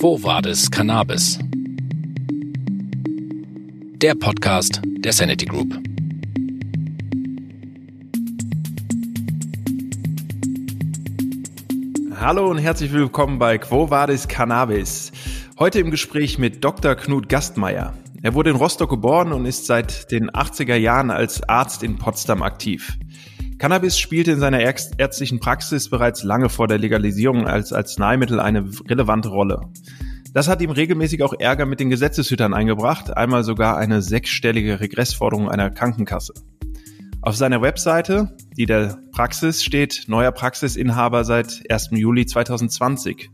Quo Vadis Cannabis? Der Podcast der Sanity Group. Hallo und herzlich willkommen bei Quo Vadis Cannabis. Heute im Gespräch mit Dr. Knut Gastmeier. Er wurde in Rostock geboren und ist seit den 80er Jahren als Arzt in Potsdam aktiv. Cannabis spielte in seiner ärztlichen Praxis bereits lange vor der Legalisierung als Arzneimittel eine relevante Rolle. Das hat ihm regelmäßig auch Ärger mit den Gesetzeshütern eingebracht, einmal sogar eine sechsstellige Regressforderung einer Krankenkasse. Auf seiner Webseite, die der Praxis steht, neuer Praxisinhaber seit 1. Juli 2020.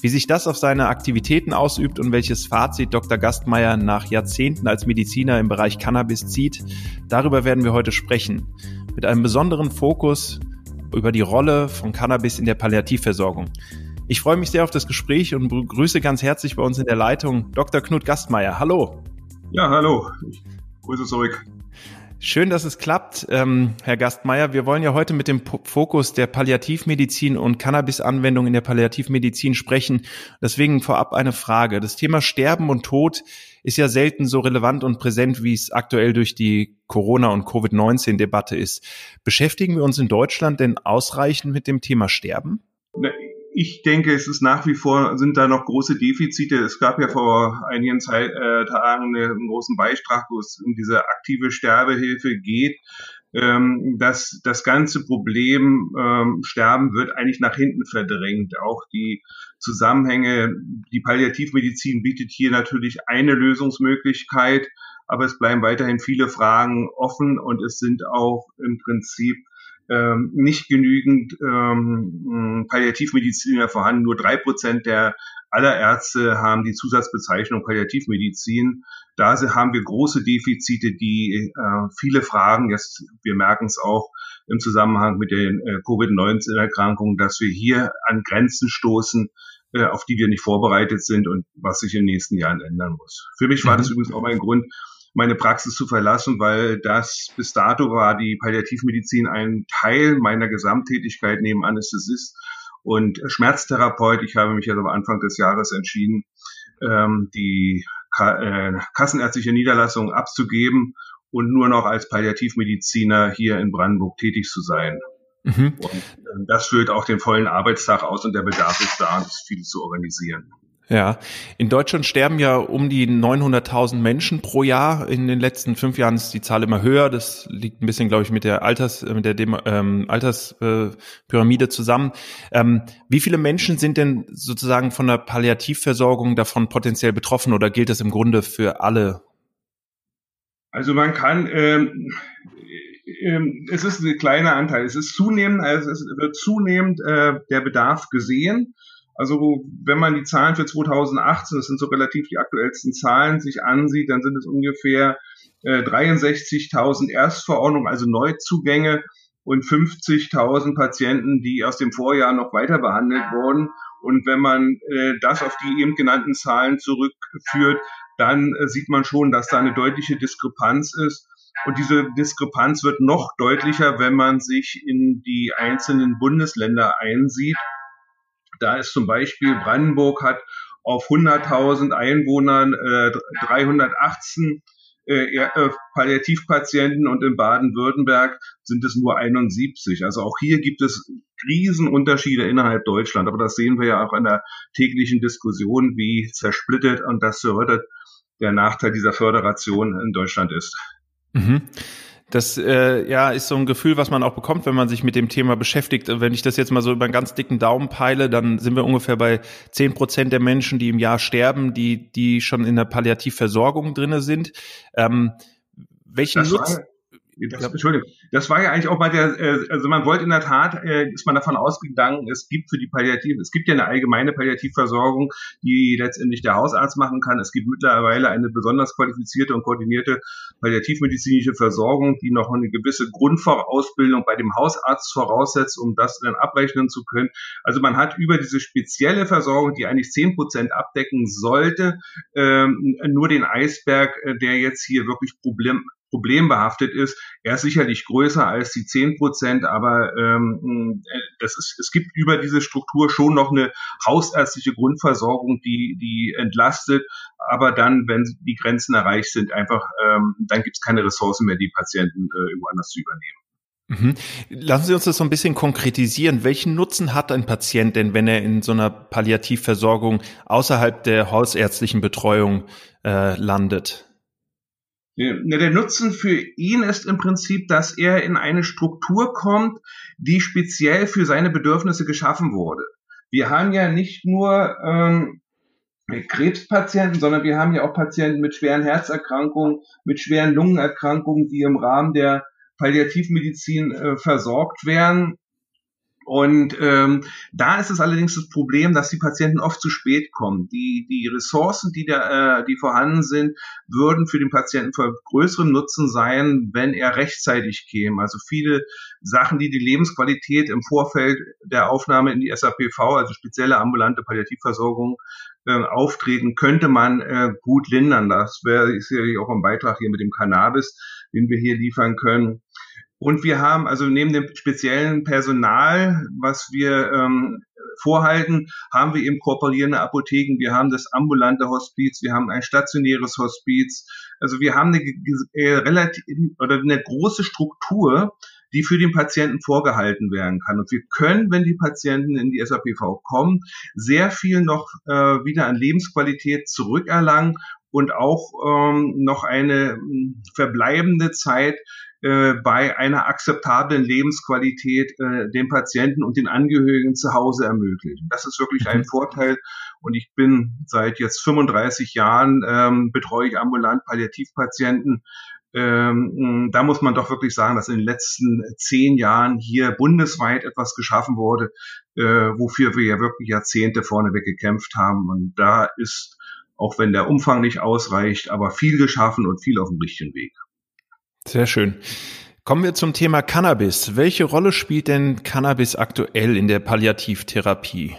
Wie sich das auf seine Aktivitäten ausübt und welches Fazit Dr. Gastmeier nach Jahrzehnten als Mediziner im Bereich Cannabis zieht, darüber werden wir heute sprechen. Mit einem besonderen Fokus über die Rolle von Cannabis in der Palliativversorgung. Ich freue mich sehr auf das Gespräch und begrüße ganz herzlich bei uns in der Leitung Dr. Knut Gastmeier. Hallo. Ja, hallo. Ich grüße zurück. Schön, dass es klappt, ähm, Herr Gastmeier. Wir wollen ja heute mit dem Fokus der Palliativmedizin und Cannabis-Anwendung in der Palliativmedizin sprechen. Deswegen vorab eine Frage. Das Thema Sterben und Tod ist ja selten so relevant und präsent, wie es aktuell durch die Corona- und Covid-19-Debatte ist. Beschäftigen wir uns in Deutschland denn ausreichend mit dem Thema Sterben? ich denke, es ist nach wie vor, sind da noch große Defizite. Es gab ja vor einigen Zeit, äh, Tagen einen großen Beitrag, wo es um diese aktive Sterbehilfe geht. Ähm, dass das ganze Problem ähm, Sterben wird eigentlich nach hinten verdrängt. Auch die Zusammenhänge, die Palliativmedizin bietet hier natürlich eine Lösungsmöglichkeit, aber es bleiben weiterhin viele Fragen offen und es sind auch im Prinzip ähm, nicht genügend ähm, Palliativmediziner vorhanden. Nur drei Prozent der aller Ärzte haben die Zusatzbezeichnung Palliativmedizin. Da haben wir große Defizite, die äh, viele Fragen, jetzt, wir merken es auch im Zusammenhang mit den äh, Covid-19-Erkrankungen, dass wir hier an Grenzen stoßen, äh, auf die wir nicht vorbereitet sind und was sich in den nächsten Jahren ändern muss. Für mich war mhm. das übrigens auch ein Grund, meine Praxis zu verlassen, weil das bis dato war die Palliativmedizin ein Teil meiner Gesamttätigkeit neben Anästhesist und Schmerztherapeut. Ich habe mich also am Anfang des Jahres entschieden, ähm, die äh, kassenärztliche Niederlassung abzugeben und nur noch als Palliativmediziner hier in Brandenburg tätig zu sein. Mhm. Und äh, das füllt auch den vollen Arbeitstag aus und der Bedarf ist da, das viel zu organisieren. Ja, in Deutschland sterben ja um die 900.000 Menschen pro Jahr. In den letzten fünf Jahren ist die Zahl immer höher. Das liegt ein bisschen, glaube ich, mit der Alters, mit der Dem ähm, Alterspyramide äh, zusammen. Ähm, wie viele Menschen sind denn sozusagen von der Palliativversorgung davon potenziell betroffen oder gilt das im Grunde für alle? Also man kann, ähm, ähm, es ist ein kleiner Anteil. Es ist zunehmend, also es wird zunehmend äh, der Bedarf gesehen. Also wenn man die Zahlen für 2018, das sind so relativ die aktuellsten Zahlen, sich ansieht, dann sind es ungefähr äh, 63.000 Erstverordnungen, also Neuzugänge und 50.000 Patienten, die aus dem Vorjahr noch weiter behandelt wurden. Und wenn man äh, das auf die eben genannten Zahlen zurückführt, dann äh, sieht man schon, dass da eine deutliche Diskrepanz ist. Und diese Diskrepanz wird noch deutlicher, wenn man sich in die einzelnen Bundesländer einsieht. Da ist zum Beispiel Brandenburg hat auf 100.000 Einwohnern äh, 318 äh, äh, Palliativpatienten und in Baden-Württemberg sind es nur 71. Also auch hier gibt es Riesenunterschiede innerhalb Deutschland. Aber das sehen wir ja auch in der täglichen Diskussion, wie zersplittet und das zerrüttet der Nachteil dieser Föderation in Deutschland ist. Mhm. Das äh, ja ist so ein Gefühl, was man auch bekommt, wenn man sich mit dem Thema beschäftigt. Wenn ich das jetzt mal so über einen ganz dicken Daumen peile, dann sind wir ungefähr bei zehn Prozent der Menschen, die im Jahr sterben, die die schon in der Palliativversorgung drinne sind. Ähm, welchen Nutzen? Das, ja. Entschuldigung, das war ja eigentlich auch bei der, äh, also man wollte in der Tat, äh, ist man davon ausgegangen, es gibt für die Palliativ, es gibt ja eine allgemeine Palliativversorgung, die letztendlich der Hausarzt machen kann. Es gibt mittlerweile eine besonders qualifizierte und koordinierte palliativmedizinische Versorgung, die noch eine gewisse Grundvorausbildung bei dem Hausarzt voraussetzt, um das dann abrechnen zu können. Also man hat über diese spezielle Versorgung, die eigentlich zehn Prozent abdecken sollte, ähm, nur den Eisberg, äh, der jetzt hier wirklich Problem, problembehaftet ist. Er ist sicherlich größer als die zehn Prozent, aber ähm, das ist, es gibt über diese Struktur schon noch eine hausärztliche Grundversorgung, die, die entlastet, aber dann, wenn die Grenzen erreicht sind, einfach, ähm, dann gibt es keine Ressourcen mehr, die Patienten äh, irgendwo anders zu übernehmen. Mhm. Lassen Sie uns das so ein bisschen konkretisieren. Welchen Nutzen hat ein Patient denn, wenn er in so einer Palliativversorgung außerhalb der hausärztlichen Betreuung äh, landet? Der Nutzen für ihn ist im Prinzip, dass er in eine Struktur kommt, die speziell für seine Bedürfnisse geschaffen wurde. Wir haben ja nicht nur ähm, Krebspatienten, sondern wir haben ja auch Patienten mit schweren Herzerkrankungen, mit schweren Lungenerkrankungen, die im Rahmen der Palliativmedizin äh, versorgt werden. Und ähm, da ist es allerdings das Problem, dass die Patienten oft zu spät kommen. Die, die Ressourcen, die, da, äh, die vorhanden sind, würden für den Patienten von größerem Nutzen sein, wenn er rechtzeitig käme. Also viele Sachen, die die Lebensqualität im Vorfeld der Aufnahme in die SAPV, also spezielle ambulante Palliativversorgung, äh, auftreten, könnte man äh, gut lindern. Das wäre sicherlich auch ein Beitrag hier mit dem Cannabis, den wir hier liefern können. Und wir haben also neben dem speziellen Personal, was wir ähm, vorhalten, haben wir eben kooperierende Apotheken, wir haben das ambulante Hospiz, wir haben ein stationäres Hospiz. Also wir haben eine äh, relativ oder eine große Struktur, die für den Patienten vorgehalten werden kann. Und wir können, wenn die Patienten in die SAPV kommen, sehr viel noch äh, wieder an Lebensqualität zurückerlangen und auch ähm, noch eine hm, verbleibende Zeit äh, bei einer akzeptablen Lebensqualität äh, den Patienten und den Angehörigen zu Hause ermöglichen. Das ist wirklich ein mhm. Vorteil. Und ich bin seit jetzt 35 Jahren ähm, betreue ich ambulant Palliativpatienten. Ähm, da muss man doch wirklich sagen, dass in den letzten zehn Jahren hier bundesweit etwas geschaffen wurde, äh, wofür wir ja wirklich Jahrzehnte vorneweg gekämpft haben. Und da ist auch wenn der Umfang nicht ausreicht, aber viel geschaffen und viel auf dem richtigen Weg. Sehr schön. Kommen wir zum Thema Cannabis. Welche Rolle spielt denn Cannabis aktuell in der Palliativtherapie?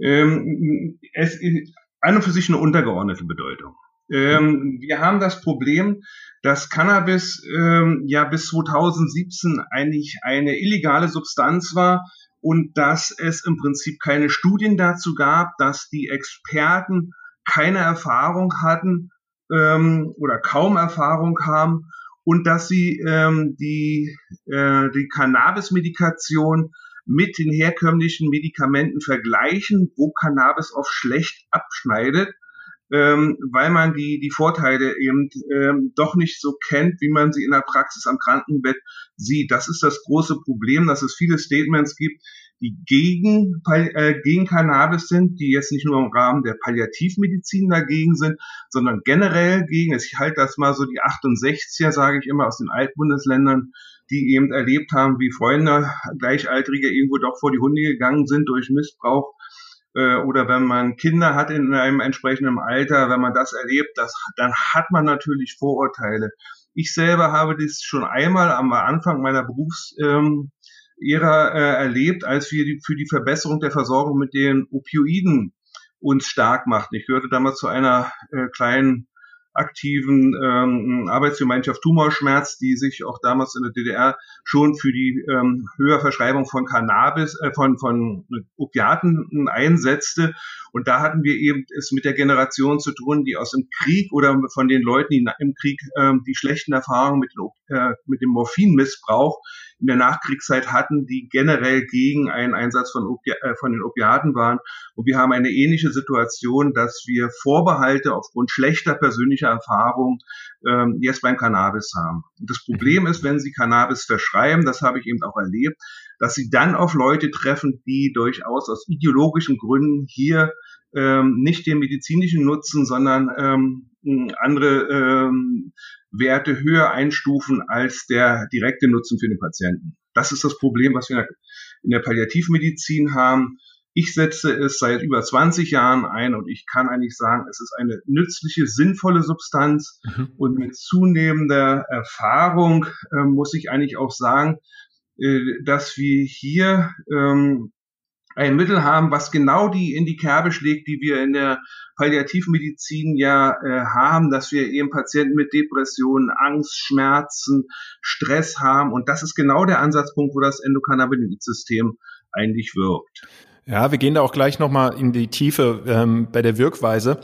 Ähm, es ist an und für sich eine untergeordnete Bedeutung. Ähm, wir haben das Problem, dass Cannabis ähm, ja bis 2017 eigentlich eine illegale Substanz war und dass es im Prinzip keine Studien dazu gab, dass die Experten keine Erfahrung hatten ähm, oder kaum Erfahrung haben und dass sie ähm, die, äh, die Cannabis-Medikation mit den herkömmlichen Medikamenten vergleichen, wo Cannabis oft schlecht abschneidet, ähm, weil man die, die Vorteile eben ähm, doch nicht so kennt, wie man sie in der Praxis am Krankenbett sieht. Das ist das große Problem, dass es viele Statements gibt, die gegen, äh, gegen Cannabis sind, die jetzt nicht nur im Rahmen der Palliativmedizin dagegen sind, sondern generell gegen, ich halte das mal so die 68er, sage ich immer, aus den Altbundesländern, die eben erlebt haben, wie Freunde, Gleichaltrige irgendwo doch vor die Hunde gegangen sind durch Missbrauch äh, oder wenn man Kinder hat in einem entsprechenden Alter, wenn man das erlebt, das, dann hat man natürlich Vorurteile. Ich selber habe das schon einmal am Anfang meiner Berufs ähm, Ära äh, erlebt, als wir die, für die Verbesserung der Versorgung mit den Opioiden uns stark machten. Ich gehörte damals zu einer äh, kleinen aktiven ähm, Arbeitsgemeinschaft Tumorschmerz, die sich auch damals in der DDR schon für die ähm, Höherverschreibung von Cannabis, äh, von, von Opiaten einsetzte. Und da hatten wir eben es mit der Generation zu tun, die aus dem Krieg oder von den Leuten, die im Krieg ähm, die schlechten Erfahrungen mit, äh, mit dem Morphinmissbrauch in der Nachkriegszeit hatten, die generell gegen einen Einsatz von, Opi äh, von den Opiaten waren. Und wir haben eine ähnliche Situation, dass wir Vorbehalte aufgrund schlechter persönlicher Erfahrung ähm, jetzt beim Cannabis haben. Und das Problem ist, wenn Sie Cannabis verschreiben, das habe ich eben auch erlebt, dass Sie dann auf Leute treffen, die durchaus aus ideologischen Gründen hier ähm, nicht den medizinischen Nutzen, sondern ähm, andere ähm, Werte höher einstufen als der direkte Nutzen für den Patienten. Das ist das Problem, was wir in der Palliativmedizin haben. Ich setze es seit über 20 Jahren ein und ich kann eigentlich sagen, es ist eine nützliche, sinnvolle Substanz. Mhm. Und mit zunehmender Erfahrung äh, muss ich eigentlich auch sagen, dass wir hier ähm, ein Mittel haben, was genau die in die Kerbe schlägt, die wir in der Palliativmedizin ja äh, haben, dass wir eben Patienten mit Depressionen, Angst, Schmerzen, Stress haben. Und das ist genau der Ansatzpunkt, wo das Endokannabinoid-System eigentlich wirkt. Ja, wir gehen da auch gleich nochmal in die Tiefe ähm, bei der Wirkweise.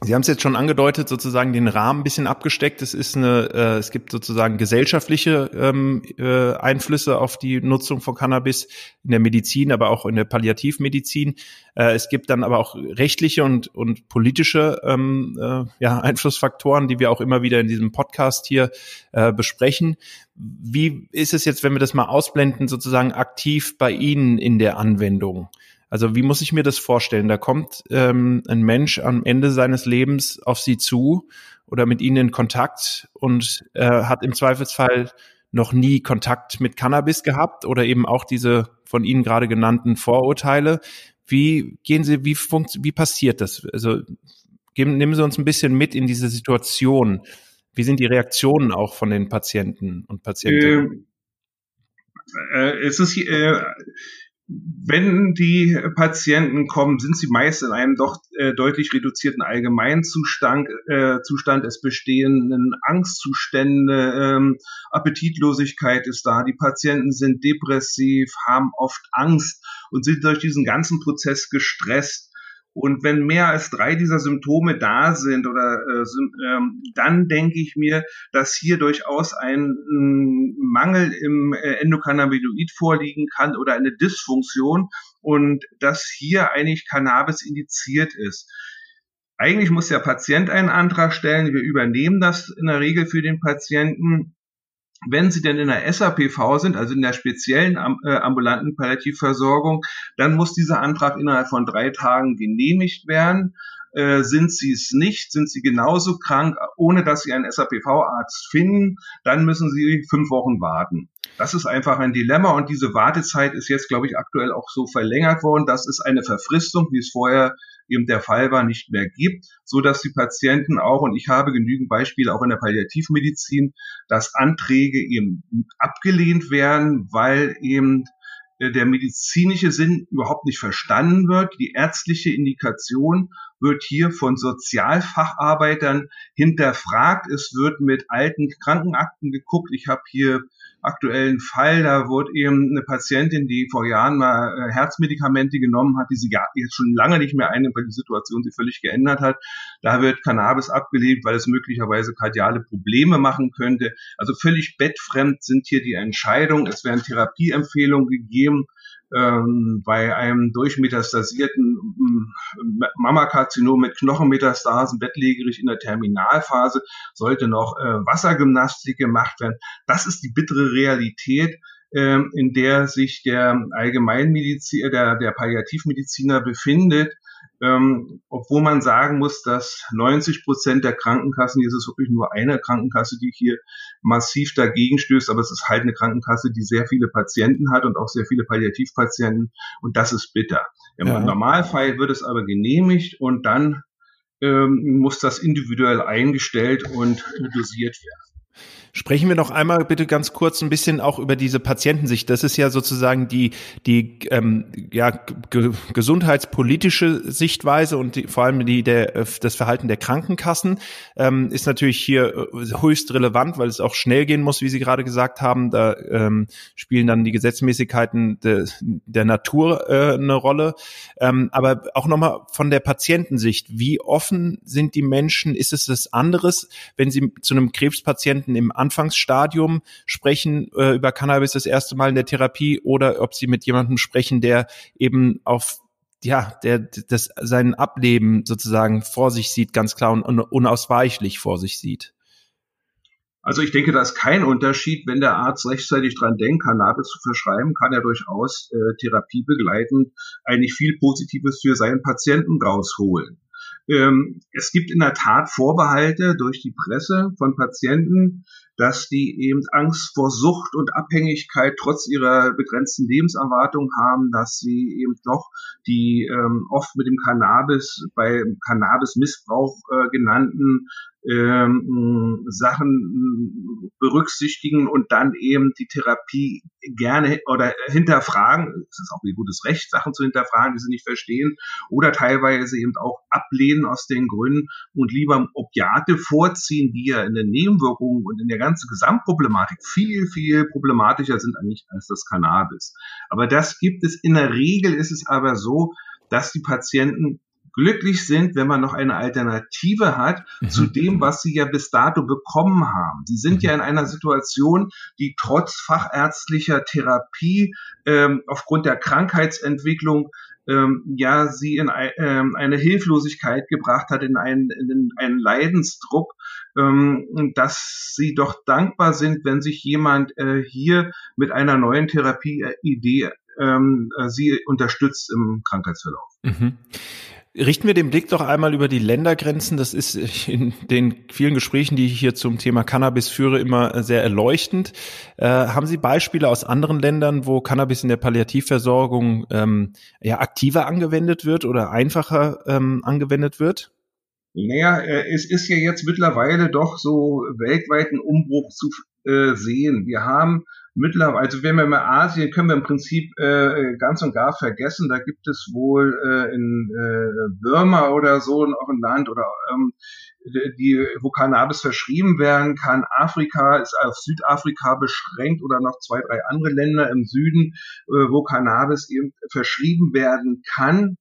Sie haben es jetzt schon angedeutet, sozusagen den Rahmen ein bisschen abgesteckt. Es ist eine, äh, es gibt sozusagen gesellschaftliche ähm, äh, Einflüsse auf die Nutzung von Cannabis in der Medizin, aber auch in der Palliativmedizin. Äh, es gibt dann aber auch rechtliche und und politische ähm, äh, ja, Einflussfaktoren, die wir auch immer wieder in diesem Podcast hier äh, besprechen. Wie ist es jetzt, wenn wir das mal ausblenden, sozusagen aktiv bei Ihnen in der Anwendung? Also wie muss ich mir das vorstellen? Da kommt ähm, ein Mensch am Ende seines Lebens auf Sie zu oder mit Ihnen in Kontakt und äh, hat im Zweifelsfall noch nie Kontakt mit Cannabis gehabt oder eben auch diese von Ihnen gerade genannten Vorurteile. Wie gehen Sie, wie funkt, wie passiert das? Also geben, nehmen Sie uns ein bisschen mit in diese Situation. Wie sind die Reaktionen auch von den Patienten und Patientinnen? Ähm, äh, es ist äh, wenn die Patienten kommen, sind sie meist in einem doch äh, deutlich reduzierten Allgemeinzustand. Äh, Zustand. Es bestehen Angstzustände, ähm, Appetitlosigkeit ist da. Die Patienten sind depressiv, haben oft Angst und sind durch diesen ganzen Prozess gestresst. Und wenn mehr als drei dieser Symptome da sind oder äh, ähm, dann denke ich mir, dass hier durchaus ein äh, Mangel im äh, Endokannabinoid vorliegen kann oder eine Dysfunktion und dass hier eigentlich Cannabis indiziert ist. Eigentlich muss der Patient einen Antrag stellen. Wir übernehmen das in der Regel für den Patienten wenn Sie denn in der SAPV sind, also in der speziellen äh, ambulanten Palliativversorgung, dann muss dieser Antrag innerhalb von drei Tagen genehmigt werden. Äh, sind Sie es nicht, sind Sie genauso krank, ohne dass Sie einen SAPV-Arzt finden, dann müssen Sie fünf Wochen warten. Das ist einfach ein Dilemma und diese Wartezeit ist jetzt, glaube ich, aktuell auch so verlängert worden. Das ist eine Verfristung, wie es vorher eben der Fall war, nicht mehr gibt, so dass die Patienten auch, und ich habe genügend Beispiele auch in der Palliativmedizin, dass Anträge eben abgelehnt werden, weil eben äh, der medizinische Sinn überhaupt nicht verstanden wird. Die ärztliche Indikation wird hier von Sozialfacharbeitern hinterfragt. Es wird mit alten Krankenakten geguckt. Ich habe hier aktuellen Fall, da wurde eben eine Patientin, die vor Jahren mal äh, Herzmedikamente genommen hat, die sie jetzt schon lange nicht mehr einnimmt, weil die Situation sich völlig geändert hat. Da wird Cannabis abgelehnt, weil es möglicherweise kardiale Probleme machen könnte. Also völlig bettfremd sind hier die Entscheidungen. Es werden Therapieempfehlungen gegeben ähm, bei einem durchmetastasierten ähm, Mammakarzinom mit Knochenmetastasen, bettlägerig in der Terminalphase, sollte noch äh, Wassergymnastik gemacht werden. Das ist die bittere Realität, äh, in der sich der Allgemeinmediziner, der, der Palliativmediziner befindet ähm, obwohl man sagen muss, dass 90 Prozent der Krankenkassen, hier ist es wirklich nur eine Krankenkasse, die hier massiv dagegen stößt, aber es ist halt eine Krankenkasse, die sehr viele Patienten hat und auch sehr viele Palliativpatienten und das ist bitter. Im ja. Normalfall wird es aber genehmigt und dann ähm, muss das individuell eingestellt und dosiert werden. Sprechen wir noch einmal bitte ganz kurz ein bisschen auch über diese Patientensicht. Das ist ja sozusagen die, die ähm, ja, ge gesundheitspolitische Sichtweise und die, vor allem die, der, äh, das Verhalten der Krankenkassen ähm, ist natürlich hier äh, höchst relevant, weil es auch schnell gehen muss, wie Sie gerade gesagt haben. Da ähm, spielen dann die Gesetzmäßigkeiten de, der Natur äh, eine Rolle. Ähm, aber auch nochmal von der Patientensicht. Wie offen sind die Menschen? Ist es das anderes, wenn Sie zu einem Krebspatienten im Anfangsstadium sprechen äh, über Cannabis das erste Mal in der Therapie oder ob sie mit jemandem sprechen, der eben auf ja, der das sein Ableben sozusagen vor sich sieht, ganz klar und unausweichlich vor sich sieht. Also ich denke, da ist kein Unterschied, wenn der Arzt rechtzeitig dran denkt, Cannabis zu verschreiben, kann er durchaus äh, therapiebegleitend eigentlich viel Positives für seinen Patienten rausholen. Ähm, es gibt in der Tat Vorbehalte durch die Presse von Patienten, dass die eben Angst vor Sucht und Abhängigkeit trotz ihrer begrenzten Lebenserwartung haben, dass sie eben doch die ähm, oft mit dem Cannabis bei Cannabismissbrauch äh, genannten ähm, Sachen berücksichtigen und dann eben die Therapie gerne oder hinterfragen. Es ist auch ihr gutes Recht, Sachen zu hinterfragen, die sie nicht verstehen oder teilweise eben auch ablehnen aus den Gründen und lieber Opiate vorziehen, die ja in den Nebenwirkungen und in der ganzen Gesamtproblematik viel, viel problematischer sind eigentlich als das Cannabis. Aber das gibt es in der Regel ist es aber so, dass die Patienten glücklich sind, wenn man noch eine Alternative hat mhm. zu dem, was sie ja bis dato bekommen haben. Sie sind ja in einer Situation, die trotz fachärztlicher Therapie ähm, aufgrund der Krankheitsentwicklung ähm, ja sie in ähm, eine Hilflosigkeit gebracht hat, in einen, in einen Leidensdruck, ähm, dass sie doch dankbar sind, wenn sich jemand äh, hier mit einer neuen Therapieidee ähm, äh, sie unterstützt im Krankheitsverlauf. Mhm. Richten wir den Blick doch einmal über die Ländergrenzen. Das ist in den vielen Gesprächen, die ich hier zum Thema Cannabis führe, immer sehr erleuchtend. Äh, haben Sie Beispiele aus anderen Ländern, wo Cannabis in der Palliativversorgung ähm, ja, aktiver angewendet wird oder einfacher ähm, angewendet wird? Naja, äh, es ist ja jetzt mittlerweile doch so weltweiten Umbruch zu äh, sehen. Wir haben mittlerweile, also wenn wir mal Asien, können wir im Prinzip äh, ganz und gar vergessen. Da gibt es wohl äh, in äh, Burma oder so noch ein Land oder ähm, die, wo Cannabis verschrieben werden kann. Afrika ist auf Südafrika beschränkt oder noch zwei, drei andere Länder im Süden, äh, wo Cannabis eben verschrieben werden kann.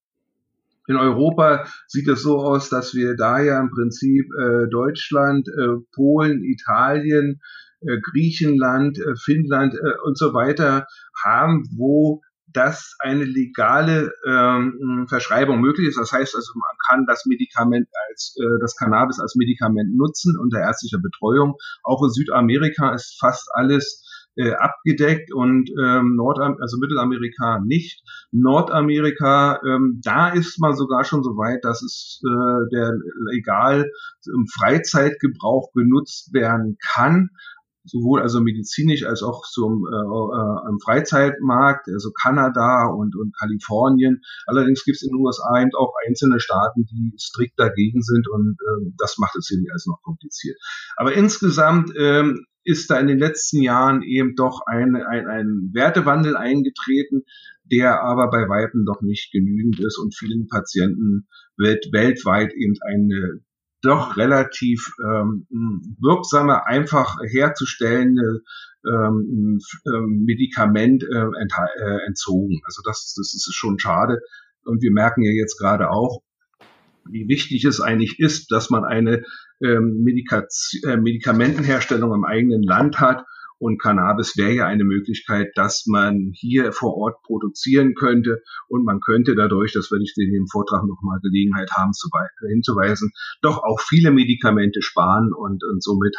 In Europa sieht es so aus, dass wir da ja im Prinzip äh, Deutschland, äh, Polen, Italien, Griechenland, äh, Finnland äh, und so weiter haben, wo das eine legale ähm, Verschreibung möglich ist. Das heißt also, man kann das Medikament als äh, das Cannabis als Medikament nutzen unter ärztlicher Betreuung. Auch in Südamerika ist fast alles äh, abgedeckt und ähm, Nordam also Mittelamerika nicht. Nordamerika, ähm, da ist man sogar schon so weit, dass es äh, der legal im Freizeitgebrauch genutzt werden kann sowohl also medizinisch als auch zum äh, äh, am Freizeitmarkt, also Kanada und, und Kalifornien. Allerdings gibt es in den USA eben auch einzelne Staaten, die strikt dagegen sind und äh, das macht es irgendwie alles noch kompliziert. Aber insgesamt ähm, ist da in den letzten Jahren eben doch ein, ein, ein Wertewandel eingetreten, der aber bei Weitem doch nicht genügend ist und vielen Patienten welt, weltweit eben eine doch relativ ähm, wirksame, einfach herzustellende ähm, ähm, Medikament äh, äh, entzogen. Also das, das ist schon schade. Und wir merken ja jetzt gerade auch, wie wichtig es eigentlich ist, dass man eine ähm, Medikaz äh, Medikamentenherstellung im eigenen Land hat und Cannabis wäre ja eine Möglichkeit, dass man hier vor Ort produzieren könnte und man könnte dadurch, das werde ich in dem Vortrag nochmal Gelegenheit haben zu, hinzuweisen, doch auch viele Medikamente sparen und, und somit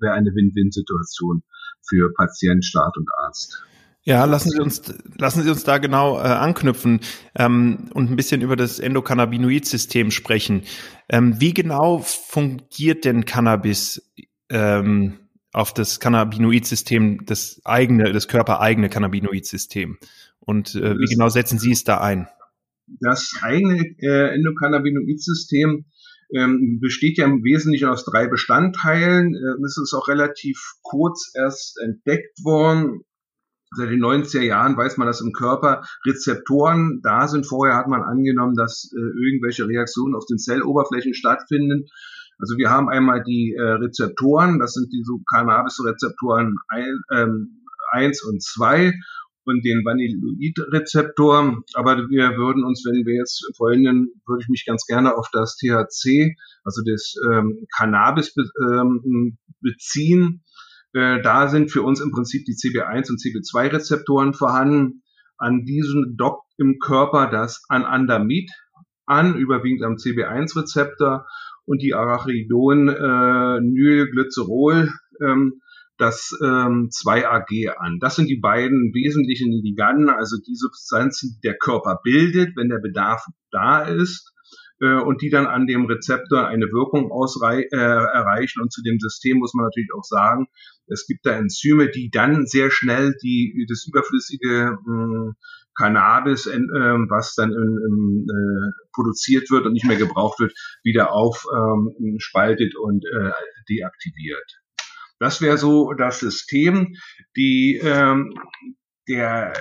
wäre eine Win-Win-Situation für Patient, Staat und Arzt. Ja, lassen Sie uns, lassen Sie uns da genau äh, anknüpfen ähm, und ein bisschen über das Endokannabinoid-System sprechen. Ähm, wie genau fungiert denn Cannabis ähm, auf das Cannabinoid-System, das eigene, das körpereigene Cannabinoid-System. Und äh, wie genau setzen Sie es da ein? Das eigene äh, Endokannabinoid-System ähm, besteht ja im Wesentlichen aus drei Bestandteilen. Äh, das ist auch relativ kurz erst entdeckt worden. Seit den 90er Jahren weiß man, dass im Körper Rezeptoren da sind. Vorher hat man angenommen, dass äh, irgendwelche Reaktionen auf den Zelloberflächen stattfinden. Also wir haben einmal die äh, Rezeptoren, das sind die so Cannabis-Rezeptoren 1 ähm, und 2 und den Vanilloid-Rezeptor. Aber wir würden uns, wenn wir jetzt vorhin, würde ich mich ganz gerne auf das THC, also das ähm, Cannabis be ähm, beziehen. Äh, da sind für uns im Prinzip die CB1 und CB2-Rezeptoren vorhanden. An diesen dockt im Körper das Anandamid an, überwiegend am CB1-Rezeptor und die Arachidon-Nylglycerol, äh, ähm, das ähm, 2AG an. Das sind die beiden wesentlichen Liganden, also die Substanzen, die der Körper bildet, wenn der Bedarf da ist äh, und die dann an dem Rezeptor eine Wirkung ausrei äh, erreichen. Und zu dem System muss man natürlich auch sagen, es gibt da Enzyme, die dann sehr schnell die, das überflüssige mh, Cannabis, äh, was dann in, in, äh, produziert wird und nicht mehr gebraucht wird, wieder aufspaltet ähm, und äh, deaktiviert. Das wäre so das System. Die, ähm, der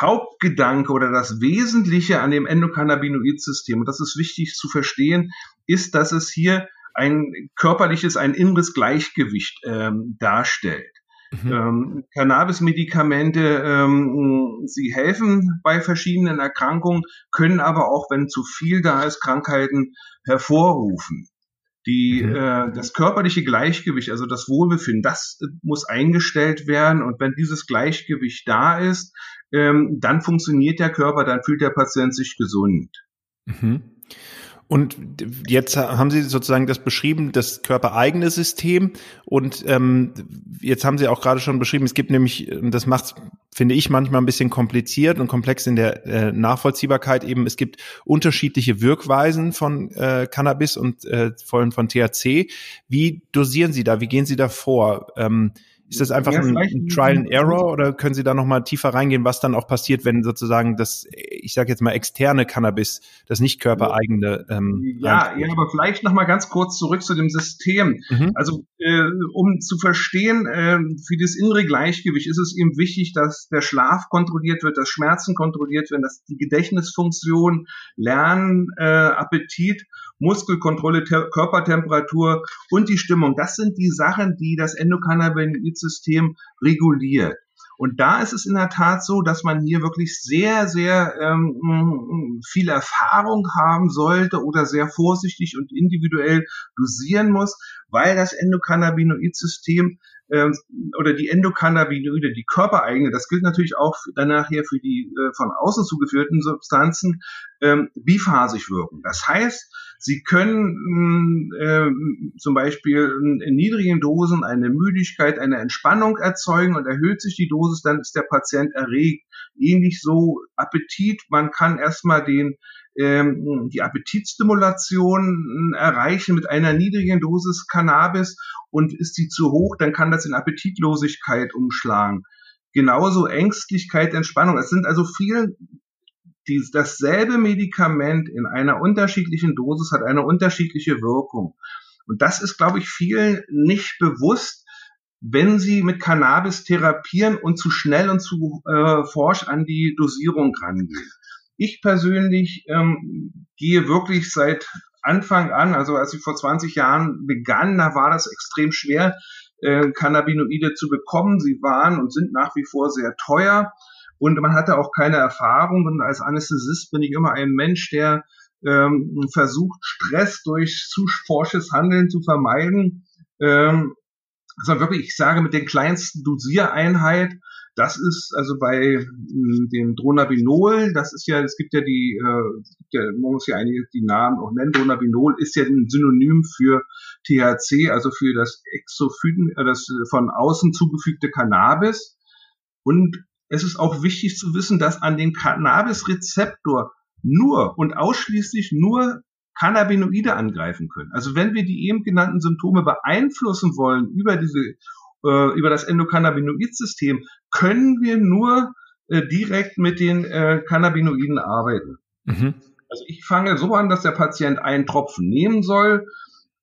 Hauptgedanke oder das Wesentliche an dem Endokannabinoid-System, und das ist wichtig zu verstehen, ist, dass es hier ein körperliches, ein inneres Gleichgewicht ähm, darstellt. Mhm. Ähm, Cannabis-Medikamente, ähm, sie helfen bei verschiedenen Erkrankungen, können aber auch, wenn zu viel da ist, Krankheiten hervorrufen. Die, mhm. äh, das körperliche Gleichgewicht, also das Wohlbefinden, das muss eingestellt werden. Und wenn dieses Gleichgewicht da ist, ähm, dann funktioniert der Körper, dann fühlt der Patient sich gesund. Mhm. Und jetzt haben Sie sozusagen das beschrieben, das körpereigene System. Und ähm, jetzt haben Sie auch gerade schon beschrieben, es gibt nämlich, das macht finde ich manchmal ein bisschen kompliziert und komplex in der äh, Nachvollziehbarkeit eben. Es gibt unterschiedliche Wirkweisen von äh, Cannabis und äh, vor allem von THC. Wie dosieren Sie da? Wie gehen Sie da vor? Ähm, ist das einfach ja, ein, ein, Trial and Error oder können Sie da nochmal tiefer reingehen, was dann auch passiert, wenn sozusagen das, ich sage jetzt mal externe Cannabis, das nicht körpereigene ähm, Ja, ja, aber vielleicht nochmal ganz kurz zurück zu dem System. Mhm. Also äh, um zu verstehen, äh, für das innere Gleichgewicht ist es eben wichtig, dass der Schlaf kontrolliert wird, dass Schmerzen kontrolliert werden, dass die Gedächtnisfunktion, Lernen, äh, Appetit Muskelkontrolle, Körpertemperatur und die Stimmung. Das sind die Sachen, die das Endokannabinoid-System reguliert. Und da ist es in der Tat so, dass man hier wirklich sehr, sehr ähm, viel Erfahrung haben sollte oder sehr vorsichtig und individuell dosieren muss, weil das Endokannabinoid-System ähm, oder die Endokannabinoide, die körpereigene, das gilt natürlich auch dann nachher für die äh, von außen zugeführten Substanzen, ähm, biphasig wirken. Das heißt, Sie können äh, zum Beispiel in niedrigen Dosen eine Müdigkeit, eine Entspannung erzeugen und erhöht sich die Dosis, dann ist der Patient erregt. Ähnlich so Appetit. Man kann erstmal den ähm, die Appetitstimulation erreichen mit einer niedrigen Dosis Cannabis und ist die zu hoch, dann kann das in Appetitlosigkeit umschlagen. Genauso Ängstlichkeit, Entspannung. Es sind also viele die, dasselbe Medikament in einer unterschiedlichen Dosis hat eine unterschiedliche Wirkung. Und das ist, glaube ich, vielen nicht bewusst, wenn sie mit Cannabis therapieren und zu schnell und zu äh, forsch an die Dosierung rangehen. Ich persönlich ähm, gehe wirklich seit Anfang an, also als ich vor 20 Jahren begann, da war das extrem schwer, äh, Cannabinoide zu bekommen. Sie waren und sind nach wie vor sehr teuer und man hatte auch keine Erfahrung. Und als Anästhesist bin ich immer ein Mensch, der ähm, versucht, Stress durch zu forsches Handeln zu vermeiden. Ähm, also wirklich, ich sage mit den kleinsten Dosiereinheit, das ist also bei hm, dem Dronabinol, das ist ja, es gibt ja die, äh, ja, man muss ja einige die Namen auch nennen, Dronabinol ist ja ein Synonym für THC, also für das Exophyten, äh, das von außen zugefügte Cannabis. Und es ist auch wichtig zu wissen, dass an den Cannabis-Rezeptor nur und ausschließlich nur Cannabinoide angreifen können. Also wenn wir die eben genannten Symptome beeinflussen wollen über diese äh, über das Endokannabinoid-System, können wir nur äh, direkt mit den äh, Cannabinoiden arbeiten. Mhm. Also ich fange so an, dass der Patient einen Tropfen nehmen soll,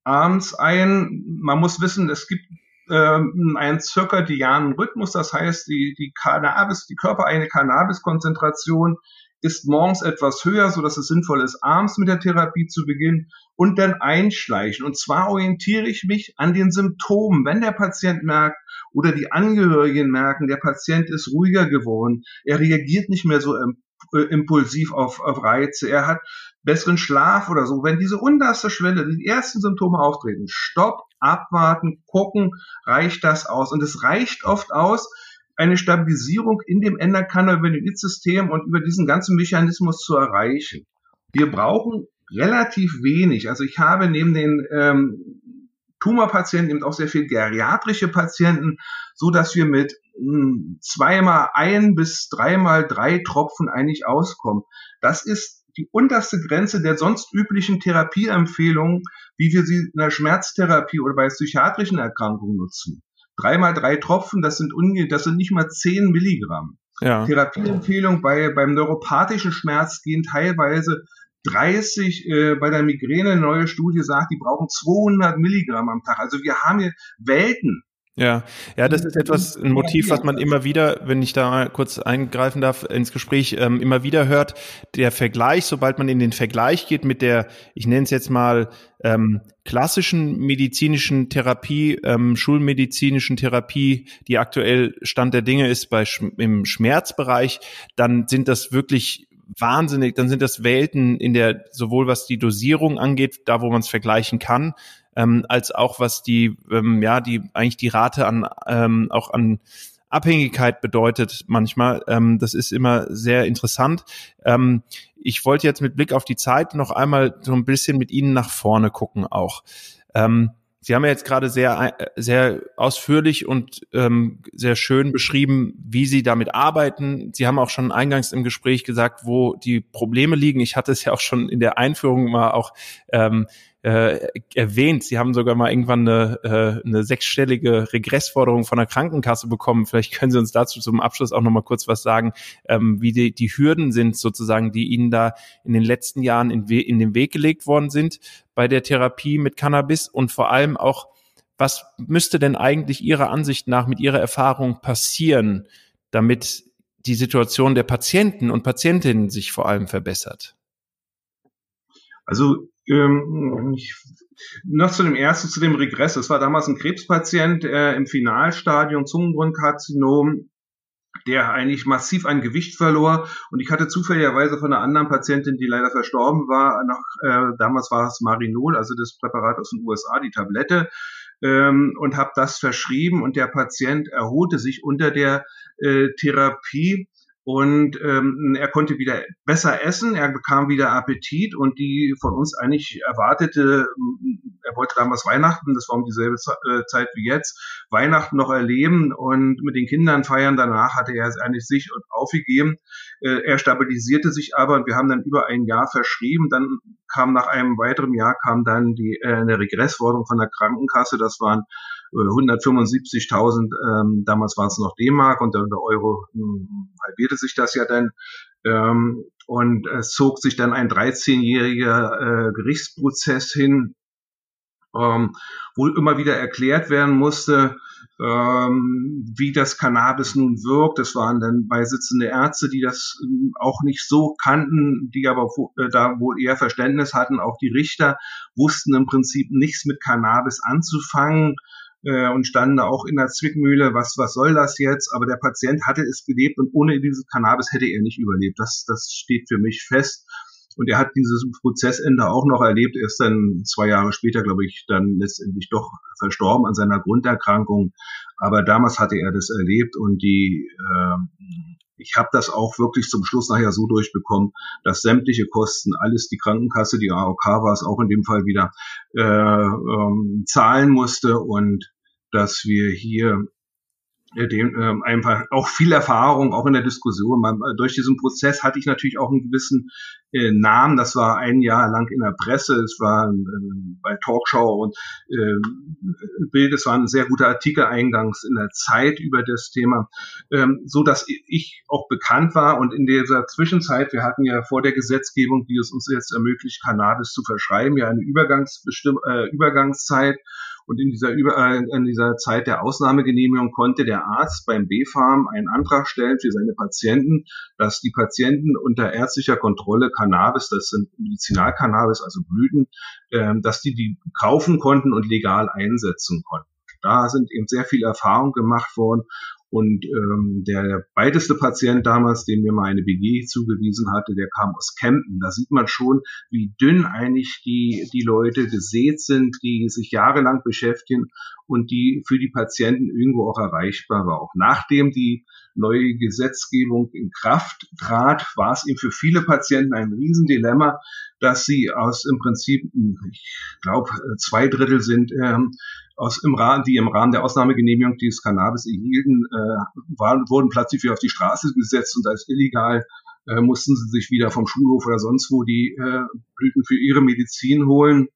abends ein. Man muss wissen, es gibt ähm, einen zirkadianen Rhythmus. Das heißt, die, die Cannabis, die körpereigene Cannabiskonzentration ist morgens etwas höher, so dass es sinnvoll ist, abends mit der Therapie zu beginnen und dann einschleichen. Und zwar orientiere ich mich an den Symptomen. Wenn der Patient merkt oder die Angehörigen merken, der Patient ist ruhiger geworden, er reagiert nicht mehr so äh, impulsiv auf, auf Reize, er hat besseren Schlaf oder so. Wenn diese unterste Schwelle, die ersten Symptome auftreten, stopp, abwarten, gucken, reicht das aus? Und es reicht oft aus, eine Stabilisierung in dem Endokannabinoid-System und über diesen ganzen Mechanismus zu erreichen. Wir brauchen relativ wenig. Also ich habe neben den ähm, Tumorpatienten eben auch sehr viel geriatrische Patienten, so dass wir mit mh, hm, zweimal ein bis dreimal drei Tropfen eigentlich auskommen. Das ist die unterste Grenze der sonst üblichen Therapieempfehlungen, wie wir sie in der Schmerztherapie oder bei psychiatrischen Erkrankungen nutzen. Dreimal drei Tropfen, das sind, unge das sind nicht mal zehn Milligramm. Ja. Therapieempfehlung bei, beim neuropathischen Schmerz gehen teilweise 30, äh, bei der Migräne eine neue Studie sagt, die brauchen 200 Milligramm am Tag. Also wir haben hier Welten. Ja, ja, das ist etwas, ein Motiv, was man immer wieder, wenn ich da mal kurz eingreifen darf, ins Gespräch ähm, immer wieder hört. Der Vergleich, sobald man in den Vergleich geht mit der, ich nenne es jetzt mal, ähm, klassischen medizinischen Therapie, ähm, schulmedizinischen Therapie, die aktuell Stand der Dinge ist bei im Schmerzbereich, dann sind das wirklich wahnsinnig, dann sind das Welten in der, sowohl was die Dosierung angeht, da wo man es vergleichen kann, ähm, als auch was die, ähm, ja, die eigentlich die Rate an ähm, auch an Abhängigkeit bedeutet manchmal. Ähm, das ist immer sehr interessant. Ähm, ich wollte jetzt mit Blick auf die Zeit noch einmal so ein bisschen mit Ihnen nach vorne gucken auch. Ähm, Sie haben ja jetzt gerade sehr, sehr ausführlich und ähm, sehr schön beschrieben, wie Sie damit arbeiten. Sie haben auch schon eingangs im Gespräch gesagt, wo die Probleme liegen. Ich hatte es ja auch schon in der Einführung mal auch ähm, äh, erwähnt. Sie haben sogar mal irgendwann eine, äh, eine sechsstellige Regressforderung von der Krankenkasse bekommen. Vielleicht können Sie uns dazu zum Abschluss auch noch mal kurz was sagen, ähm, wie die, die Hürden sind sozusagen, die Ihnen da in den letzten Jahren in, in den Weg gelegt worden sind bei der Therapie mit Cannabis und vor allem auch, was müsste denn eigentlich Ihrer Ansicht nach mit Ihrer Erfahrung passieren, damit die Situation der Patienten und Patientinnen sich vor allem verbessert? Also ähm, ich, noch zu dem ersten, zu dem Regress. Es war damals ein Krebspatient äh, im Finalstadium Zungenrundkarzinom, der eigentlich massiv an Gewicht verlor. Und ich hatte zufälligerweise von einer anderen Patientin, die leider verstorben war, noch, äh, damals war es Marinol, also das Präparat aus den USA, die Tablette, ähm, und habe das verschrieben. Und der Patient erholte sich unter der äh, Therapie und ähm, er konnte wieder besser essen, er bekam wieder Appetit und die von uns eigentlich erwartete, er wollte damals Weihnachten, das war um dieselbe äh, Zeit wie jetzt, Weihnachten noch erleben und mit den Kindern feiern. Danach hatte er es eigentlich sich aufgegeben. Äh, er stabilisierte sich aber und wir haben dann über ein Jahr verschrieben. Dann kam nach einem weiteren Jahr kam dann die äh, eine Regressforderung von der Krankenkasse. Das waren 175.000, ähm, damals war es noch D-Mark und der, Euro hm, halbierte sich das ja dann. Ähm, und es zog sich dann ein 13-jähriger äh, Gerichtsprozess hin, ähm, wo immer wieder erklärt werden musste, ähm, wie das Cannabis nun wirkt. Es waren dann beisitzende Ärzte, die das ähm, auch nicht so kannten, die aber äh, da wohl eher Verständnis hatten. Auch die Richter wussten im Prinzip nichts mit Cannabis anzufangen äh, und standen auch in der Zwickmühle, was, was soll das jetzt? Aber der Patient hatte es gelebt und ohne dieses Cannabis hätte er nicht überlebt. Das, das steht für mich fest. Und er hat dieses Prozessende auch noch erlebt. Er ist dann zwei Jahre später, glaube ich, dann letztendlich doch verstorben an seiner Grunderkrankung. Aber damals hatte er das erlebt und die, äh, ich habe das auch wirklich zum Schluss nachher so durchbekommen, dass sämtliche Kosten, alles die Krankenkasse, die AOK war es auch in dem Fall wieder, äh, ähm, zahlen musste und dass wir hier äh, dem, ähm, einfach auch viel Erfahrung, auch in der Diskussion. Man, äh, durch diesen Prozess hatte ich natürlich auch einen gewissen äh, Namen. Das war ein Jahr lang in der Presse, es war äh, bei Talkshow und äh, Bild, es war ein sehr guter Artikel eingangs in der Zeit über das Thema, ähm, so dass ich auch bekannt war und in dieser Zwischenzeit, wir hatten ja vor der Gesetzgebung, die es uns jetzt ermöglicht, Cannabis zu verschreiben, ja eine Übergangsbestimm äh, Übergangszeit und in dieser, Über äh, in dieser Zeit der Ausnahmegenehmigung konnte der Arzt beim B-Farm einen Antrag stellen für seine Patienten, dass die Patienten unter ärztlicher Kontrolle Cannabis, das sind Medizinalcannabis, also Blüten, äh, dass die die kaufen konnten und legal einsetzen konnten. Da sind eben sehr viel Erfahrung gemacht worden und ähm, der beideste Patient damals, dem mir mal eine BG zugewiesen hatte, der kam aus Kempten. Da sieht man schon, wie dünn eigentlich die, die Leute gesät sind, die sich jahrelang beschäftigen und die für die Patienten irgendwo auch erreichbar war. Auch nachdem die neue Gesetzgebung in Kraft trat, war es eben für viele Patienten ein Riesendilemma, dass sie aus im Prinzip, ich glaube, zwei Drittel sind ähm, aus im Rahmen, die im Rahmen der Ausnahmegenehmigung dieses Cannabis erhielten, äh, waren, wurden plötzlich wieder auf die Straße gesetzt und als illegal äh, mussten sie sich wieder vom Schulhof oder sonst wo die äh, Blüten für ihre Medizin holen.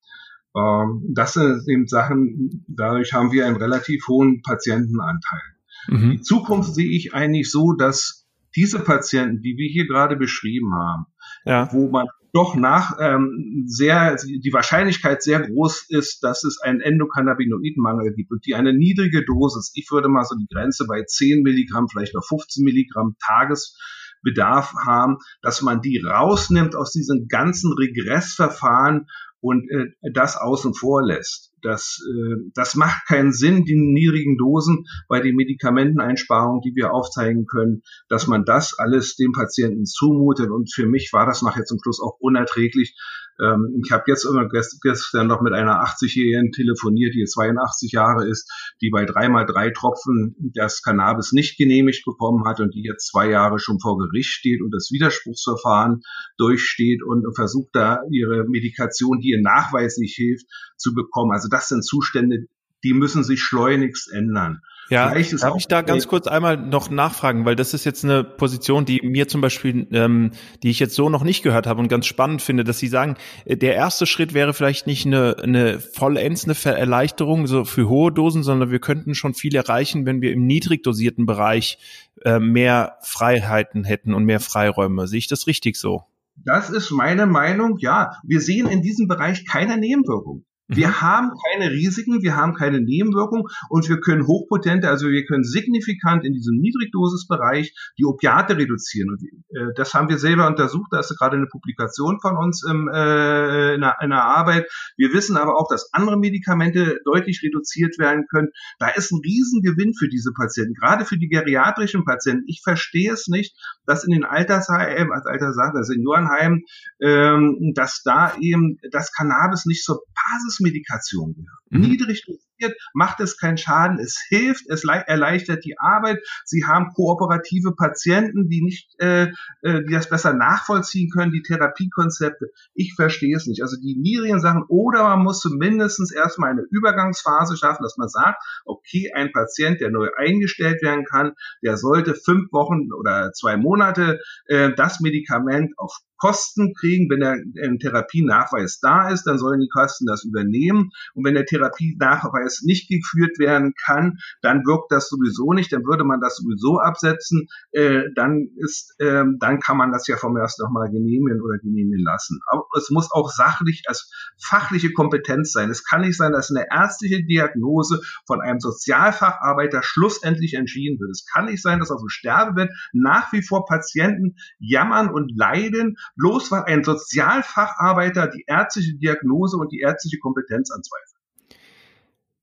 Ähm, das sind eben Sachen, dadurch haben wir einen relativ hohen Patientenanteil. Mhm. Die Zukunft sehe ich eigentlich so, dass diese Patienten, die wir hier gerade beschrieben haben, ja. wo man doch nach ähm, sehr die Wahrscheinlichkeit sehr groß ist, dass es einen Endokannabinoidenmangel gibt und die eine niedrige Dosis, ich würde mal so die Grenze bei 10 Milligramm, vielleicht noch 15 Milligramm Tagesbedarf haben, dass man die rausnimmt aus diesen ganzen Regressverfahren und äh, das außen vor lässt. Das, äh, das macht keinen Sinn, die niedrigen Dosen bei den Medikamenteneinsparungen, die wir aufzeigen können, dass man das alles dem Patienten zumutet. Und für mich war das nachher zum Schluss auch unerträglich, ähm, ich habe jetzt immer gestern noch mit einer 80-Jährigen telefoniert, die 82 Jahre ist, die bei dreimal drei Tropfen das Cannabis nicht genehmigt bekommen hat und die jetzt zwei Jahre schon vor Gericht steht und das Widerspruchsverfahren durchsteht und versucht da ihre Medikation, die ihr nachweislich hilft, zu bekommen. Also das sind Zustände, die müssen sich schleunigst ändern. Ja, darf ich da ganz kurz einmal noch nachfragen, weil das ist jetzt eine Position, die mir zum Beispiel, ähm, die ich jetzt so noch nicht gehört habe und ganz spannend finde, dass Sie sagen, äh, der erste Schritt wäre vielleicht nicht eine, eine vollends eine Erleichterung so für hohe Dosen, sondern wir könnten schon viel erreichen, wenn wir im niedrig dosierten Bereich äh, mehr Freiheiten hätten und mehr Freiräume. Sehe ich das richtig so? Das ist meine Meinung, ja. Wir sehen in diesem Bereich keine Nebenwirkung. Wir mhm. haben keine Risiken, wir haben keine Nebenwirkungen und wir können hochpotente, also wir können signifikant in diesem Niedrigdosisbereich die Opiate reduzieren. Und äh, das haben wir selber untersucht, da ist gerade eine Publikation von uns im, äh, in, einer, in einer Arbeit. Wir wissen aber auch, dass andere Medikamente deutlich reduziert werden können. Da ist ein Riesengewinn für diese Patienten, gerade für die geriatrischen Patienten. Ich verstehe es nicht, dass in den Altersheimen, als Alterssache, Seniorenheimen, ähm, dass da eben das Cannabis nicht zur Basis Basismedikation gehört. Mhm. Niedrig dosiert macht es keinen Schaden, es hilft, es erleichtert die Arbeit. Sie haben kooperative Patienten, die nicht, äh, äh, die das besser nachvollziehen können, die Therapiekonzepte. Ich verstehe es nicht. Also die niedrigen Sachen oder man muss zumindest erstmal eine Übergangsphase schaffen, dass man sagt, okay, ein Patient, der neu eingestellt werden kann, der sollte fünf Wochen oder zwei Monate äh, das Medikament auf Kosten kriegen. Wenn der ein Therapienachweis da ist, dann sollen die Kosten das übernehmen. Und wenn der Therapienachweis nicht geführt werden kann, dann wirkt das sowieso nicht. Dann würde man das sowieso absetzen. Äh, dann ist, äh, dann kann man das ja vom erst nochmal genehmigen oder genehmigen lassen. Aber es muss auch sachlich als fachliche Kompetenz sein. Es kann nicht sein, dass eine ärztliche Diagnose von einem Sozialfacharbeiter schlussendlich entschieden wird. Es kann nicht sein, dass auf dem Sterbebett nach wie vor Patienten jammern und leiden, bloß weil ein Sozialfacharbeiter die ärztliche Diagnose und die ärztliche Kompetenz anzweifelt.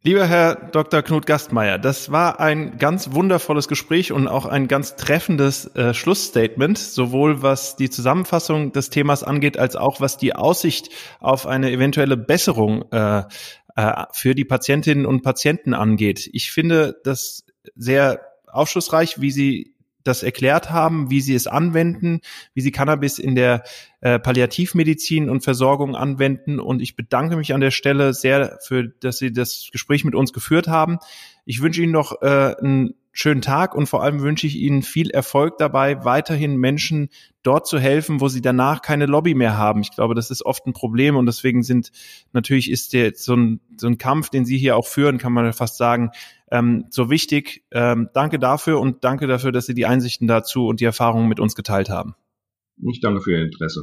Lieber Herr Dr. Knut Gastmeier, das war ein ganz wundervolles Gespräch und auch ein ganz treffendes äh, Schlussstatement, sowohl was die Zusammenfassung des Themas angeht, als auch was die Aussicht auf eine eventuelle Besserung äh, äh, für die Patientinnen und Patienten angeht. Ich finde das sehr aufschlussreich, wie Sie das erklärt haben, wie sie es anwenden, wie sie Cannabis in der äh, Palliativmedizin und Versorgung anwenden. Und ich bedanke mich an der Stelle sehr für, dass Sie das Gespräch mit uns geführt haben. Ich wünsche Ihnen noch äh, einen schönen Tag und vor allem wünsche ich Ihnen viel Erfolg dabei, weiterhin Menschen dort zu helfen, wo sie danach keine Lobby mehr haben. Ich glaube, das ist oft ein Problem und deswegen sind natürlich ist der so ein, so ein Kampf, den Sie hier auch führen, kann man fast sagen, ähm, so wichtig. Ähm, danke dafür und danke dafür, dass Sie die Einsichten dazu und die Erfahrungen mit uns geteilt haben. Ich danke für Ihr Interesse.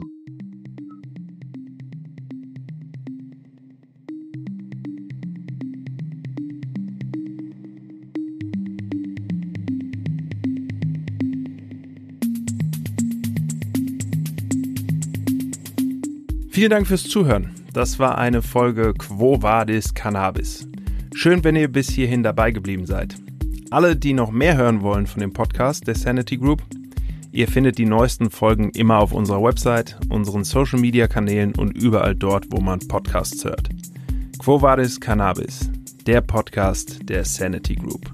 Vielen Dank fürs Zuhören. Das war eine Folge Quo Vadis Cannabis. Schön, wenn ihr bis hierhin dabei geblieben seid. Alle, die noch mehr hören wollen von dem Podcast der Sanity Group, ihr findet die neuesten Folgen immer auf unserer Website, unseren Social Media Kanälen und überall dort, wo man Podcasts hört. Quo Vadis Cannabis, der Podcast der Sanity Group.